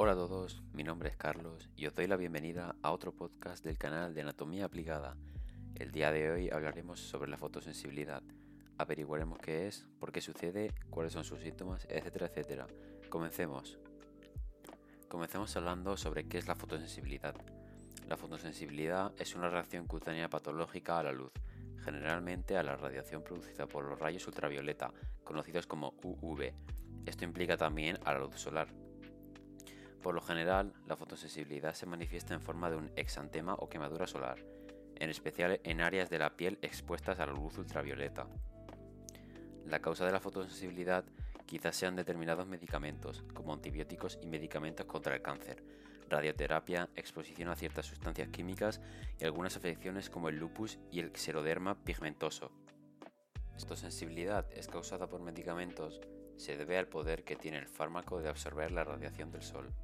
Hola a todos, mi nombre es Carlos y os doy la bienvenida a otro podcast del canal de Anatomía Aplicada. El día de hoy hablaremos sobre la fotosensibilidad. Averiguaremos qué es, por qué sucede, cuáles son sus síntomas, etcétera, etcétera. Comencemos. Comencemos hablando sobre qué es la fotosensibilidad. La fotosensibilidad es una reacción cutánea patológica a la luz, generalmente a la radiación producida por los rayos ultravioleta, conocidos como UV. Esto implica también a la luz solar. Por lo general, la fotosensibilidad se manifiesta en forma de un exantema o quemadura solar, en especial en áreas de la piel expuestas a la luz ultravioleta. La causa de la fotosensibilidad quizás sean determinados medicamentos, como antibióticos y medicamentos contra el cáncer, radioterapia, exposición a ciertas sustancias químicas y algunas afecciones como el lupus y el xeroderma pigmentoso. Esta sensibilidad es causada por medicamentos se debe al poder que tiene el fármaco de absorber la radiación del sol.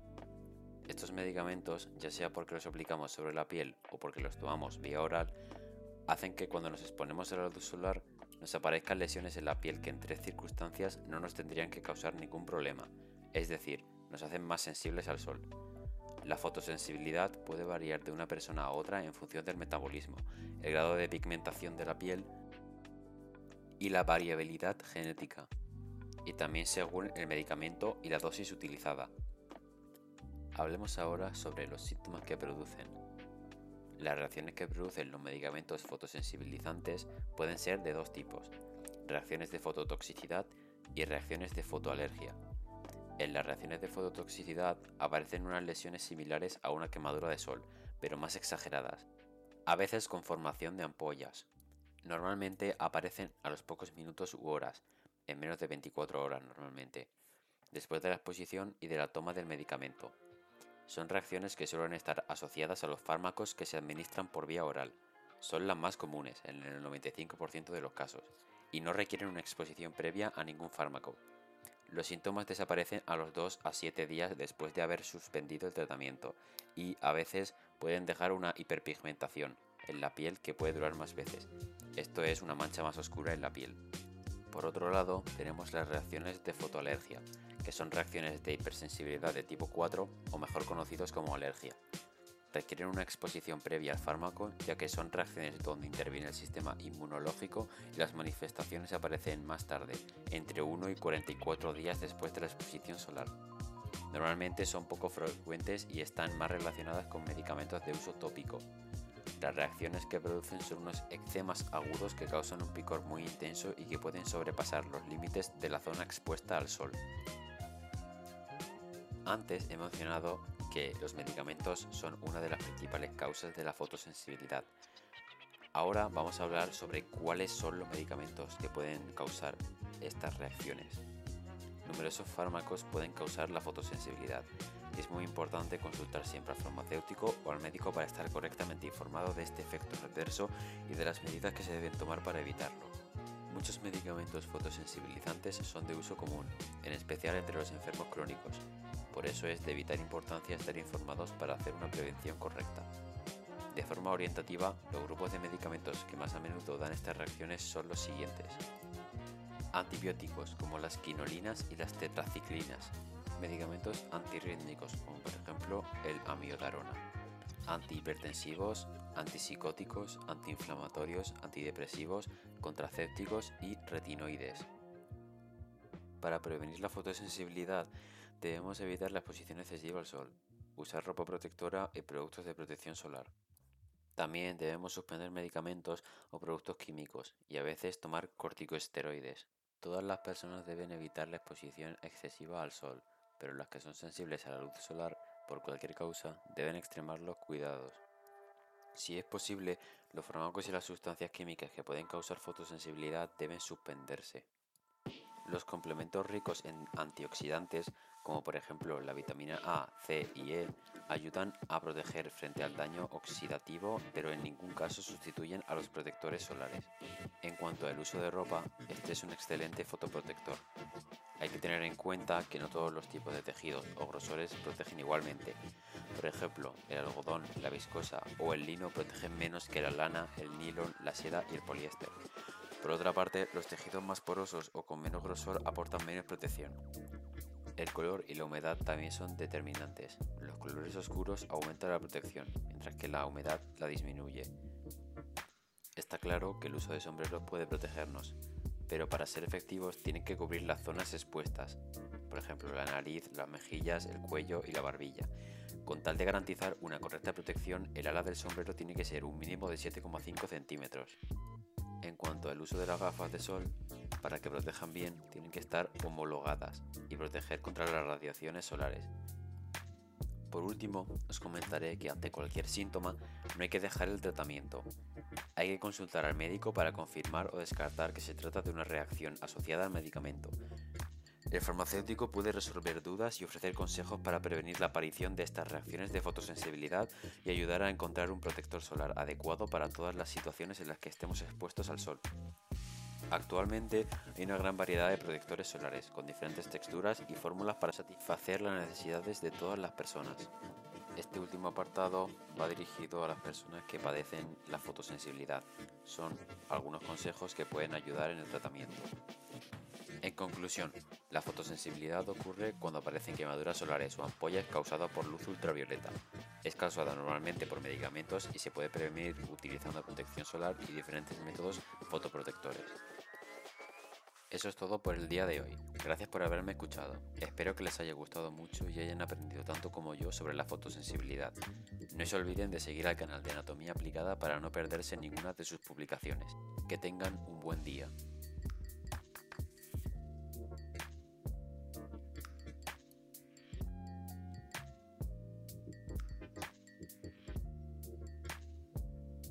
Estos medicamentos, ya sea porque los aplicamos sobre la piel o porque los tomamos vía oral, hacen que cuando nos exponemos a la luz solar nos aparezcan lesiones en la piel que en tres circunstancias no nos tendrían que causar ningún problema, es decir, nos hacen más sensibles al sol. La fotosensibilidad puede variar de una persona a otra en función del metabolismo, el grado de pigmentación de la piel y la variabilidad genética, y también según el medicamento y la dosis utilizada. Hablemos ahora sobre los síntomas que producen. Las reacciones que producen los medicamentos fotosensibilizantes pueden ser de dos tipos, reacciones de fototoxicidad y reacciones de fotoalergia. En las reacciones de fototoxicidad aparecen unas lesiones similares a una quemadura de sol, pero más exageradas, a veces con formación de ampollas. Normalmente aparecen a los pocos minutos u horas, en menos de 24 horas normalmente, después de la exposición y de la toma del medicamento. Son reacciones que suelen estar asociadas a los fármacos que se administran por vía oral. Son las más comunes en el 95% de los casos y no requieren una exposición previa a ningún fármaco. Los síntomas desaparecen a los 2 a 7 días después de haber suspendido el tratamiento y a veces pueden dejar una hiperpigmentación en la piel que puede durar más veces. Esto es una mancha más oscura en la piel. Por otro lado, tenemos las reacciones de fotoalergia, que son reacciones de hipersensibilidad de tipo 4 o mejor conocidos como alergia. Requieren una exposición previa al fármaco ya que son reacciones donde interviene el sistema inmunológico y las manifestaciones aparecen más tarde, entre 1 y 44 días después de la exposición solar. Normalmente son poco frecuentes y están más relacionadas con medicamentos de uso tópico. Las reacciones que producen son unos eczemas agudos que causan un picor muy intenso y que pueden sobrepasar los límites de la zona expuesta al sol. Antes he mencionado que los medicamentos son una de las principales causas de la fotosensibilidad. Ahora vamos a hablar sobre cuáles son los medicamentos que pueden causar estas reacciones. Numerosos fármacos pueden causar la fotosensibilidad y es muy importante consultar siempre al farmacéutico o al médico para estar correctamente informado de este efecto reverso y de las medidas que se deben tomar para evitarlo. Muchos medicamentos fotosensibilizantes son de uso común, en especial entre los enfermos crónicos, por eso es de vital importancia estar informados para hacer una prevención correcta. De forma orientativa, los grupos de medicamentos que más a menudo dan estas reacciones son los siguientes. Antibióticos como las quinolinas y las tetraciclinas. Medicamentos antirrítmicos como por ejemplo el amiodarona. Antihipertensivos, antipsicóticos, antiinflamatorios, antidepresivos, contracépticos y retinoides. Para prevenir la fotosensibilidad debemos evitar la exposición excesiva al sol, usar ropa protectora y productos de protección solar. También debemos suspender medicamentos o productos químicos y a veces tomar corticosteroides. Todas las personas deben evitar la exposición excesiva al sol, pero las que son sensibles a la luz solar por cualquier causa deben extremar los cuidados. Si es posible, los fármacos y las sustancias químicas que pueden causar fotosensibilidad deben suspenderse. Los complementos ricos en antioxidantes, como por ejemplo la vitamina A, C y E, ayudan a proteger frente al daño oxidativo, pero en ningún caso sustituyen a los protectores solares. En cuanto al uso de ropa, este es un excelente fotoprotector. Hay que tener en cuenta que no todos los tipos de tejidos o grosores protegen igualmente. Por ejemplo, el algodón, la viscosa o el lino protegen menos que la lana, el nylon, la seda y el poliéster. Por otra parte, los tejidos más porosos o con menos grosor aportan menos protección. El color y la humedad también son determinantes. Los colores oscuros aumentan la protección, mientras que la humedad la disminuye. Está claro que el uso de sombreros puede protegernos, pero para ser efectivos tienen que cubrir las zonas expuestas, por ejemplo la nariz, las mejillas, el cuello y la barbilla. Con tal de garantizar una correcta protección, el ala del sombrero tiene que ser un mínimo de 7,5 centímetros. En cuanto al uso de las gafas de sol, para que protejan bien, tienen que estar homologadas y proteger contra las radiaciones solares. Por último, os comentaré que ante cualquier síntoma no hay que dejar el tratamiento. Hay que consultar al médico para confirmar o descartar que se trata de una reacción asociada al medicamento. El farmacéutico puede resolver dudas y ofrecer consejos para prevenir la aparición de estas reacciones de fotosensibilidad y ayudar a encontrar un protector solar adecuado para todas las situaciones en las que estemos expuestos al sol. Actualmente hay una gran variedad de protectores solares con diferentes texturas y fórmulas para satisfacer las necesidades de todas las personas. Este último apartado va dirigido a las personas que padecen la fotosensibilidad. Son algunos consejos que pueden ayudar en el tratamiento. En conclusión, la fotosensibilidad ocurre cuando aparecen quemaduras solares o ampollas causadas por luz ultravioleta. Es causada normalmente por medicamentos y se puede prevenir utilizando protección solar y diferentes métodos fotoprotectores. Eso es todo por el día de hoy. Gracias por haberme escuchado. Espero que les haya gustado mucho y hayan aprendido tanto como yo sobre la fotosensibilidad. No se olviden de seguir al canal de Anatomía Aplicada para no perderse ninguna de sus publicaciones. Que tengan un buen día.